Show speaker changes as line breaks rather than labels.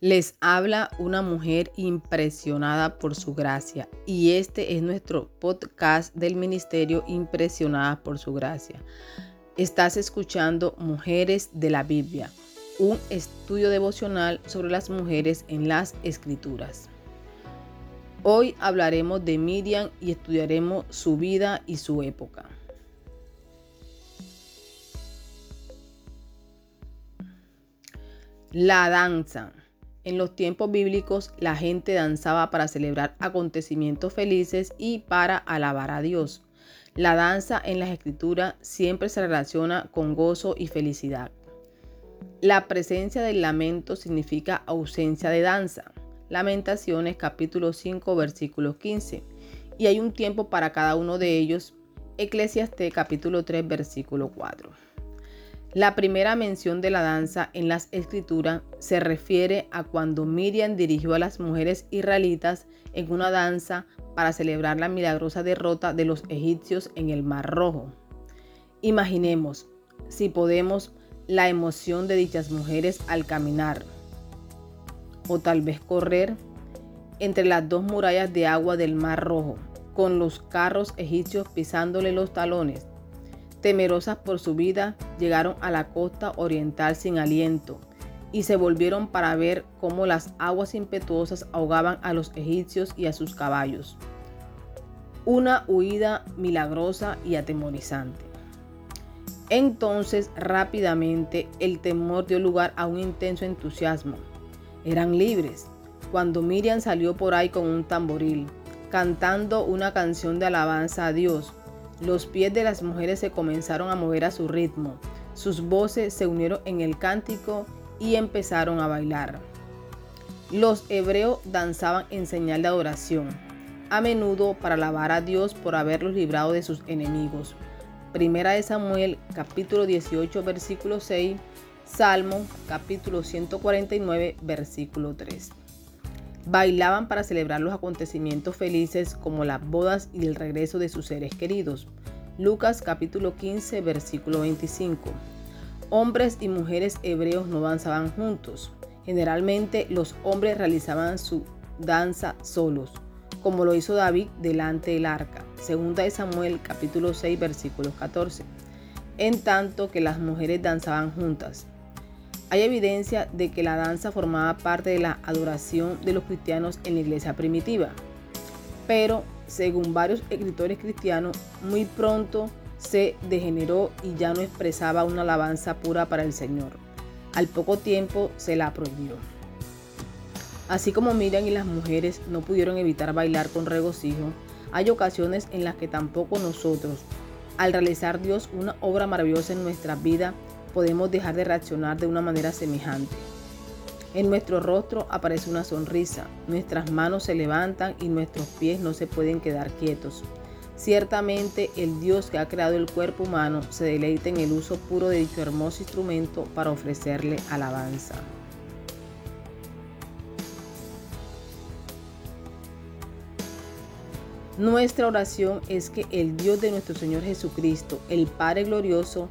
Les habla una mujer impresionada por su gracia y este es nuestro podcast del Ministerio Impresionada por su gracia. Estás escuchando Mujeres de la Biblia, un estudio devocional sobre las mujeres en las escrituras. Hoy hablaremos de Miriam y estudiaremos su vida y su época. La danza. En los tiempos bíblicos la gente danzaba para celebrar acontecimientos felices y para alabar a Dios. La danza en las escrituras siempre se relaciona con gozo y felicidad. La presencia del lamento significa ausencia de danza. Lamentaciones capítulo 5 versículo 15. Y hay un tiempo para cada uno de ellos. Eclesiastés capítulo 3 versículo 4. La primera mención de la danza en las escrituras se refiere a cuando Miriam dirigió a las mujeres israelitas en una danza para celebrar la milagrosa derrota de los egipcios en el Mar Rojo. Imaginemos, si podemos, la emoción de dichas mujeres al caminar o tal vez correr entre las dos murallas de agua del Mar Rojo, con los carros egipcios pisándole los talones temerosas por su vida, llegaron a la costa oriental sin aliento y se volvieron para ver cómo las aguas impetuosas ahogaban a los egipcios y a sus caballos. Una huida milagrosa y atemorizante. Entonces rápidamente el temor dio lugar a un intenso entusiasmo. Eran libres. Cuando Miriam salió por ahí con un tamboril, cantando una canción de alabanza a Dios, los pies de las mujeres se comenzaron a mover a su ritmo, sus voces se unieron en el cántico y empezaron a bailar. Los hebreos danzaban en señal de adoración, a menudo para alabar a Dios por haberlos librado de sus enemigos. Primera de Samuel capítulo 18 versículo 6, Salmo capítulo 149 versículo 3. Bailaban para celebrar los acontecimientos felices como las bodas y el regreso de sus seres queridos. Lucas capítulo 15 versículo 25. Hombres y mujeres hebreos no danzaban juntos. Generalmente los hombres realizaban su danza solos, como lo hizo David delante del arca. Segunda de Samuel capítulo 6 versículo 14. En tanto que las mujeres danzaban juntas. Hay evidencia de que la danza formaba parte de la adoración de los cristianos en la iglesia primitiva, pero según varios escritores cristianos, muy pronto se degeneró y ya no expresaba una alabanza pura para el Señor. Al poco tiempo se la prohibió. Así como Miriam y las mujeres no pudieron evitar bailar con regocijo, hay ocasiones en las que tampoco nosotros, al realizar Dios una obra maravillosa en nuestra vida, podemos dejar de reaccionar de una manera semejante. En nuestro rostro aparece una sonrisa, nuestras manos se levantan y nuestros pies no se pueden quedar quietos. Ciertamente el Dios que ha creado el cuerpo humano se deleita en el uso puro de dicho hermoso instrumento para ofrecerle alabanza. Nuestra oración es que el Dios de nuestro Señor Jesucristo, el Padre glorioso,